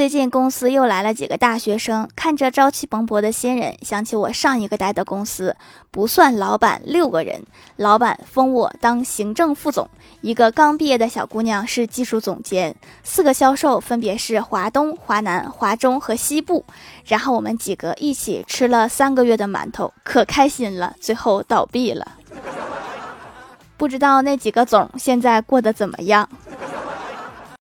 最近公司又来了几个大学生看着朝气蓬勃的新人想起我上一个待的公司不算老板六个人。老板封我当行政副总一个刚毕业的小姑娘是技术总监四个销售分别是华东华南华中和西部。然后我们几个一起吃了三个月的馒头可开心了最后倒闭了。不知道那几个总现在过得怎么样？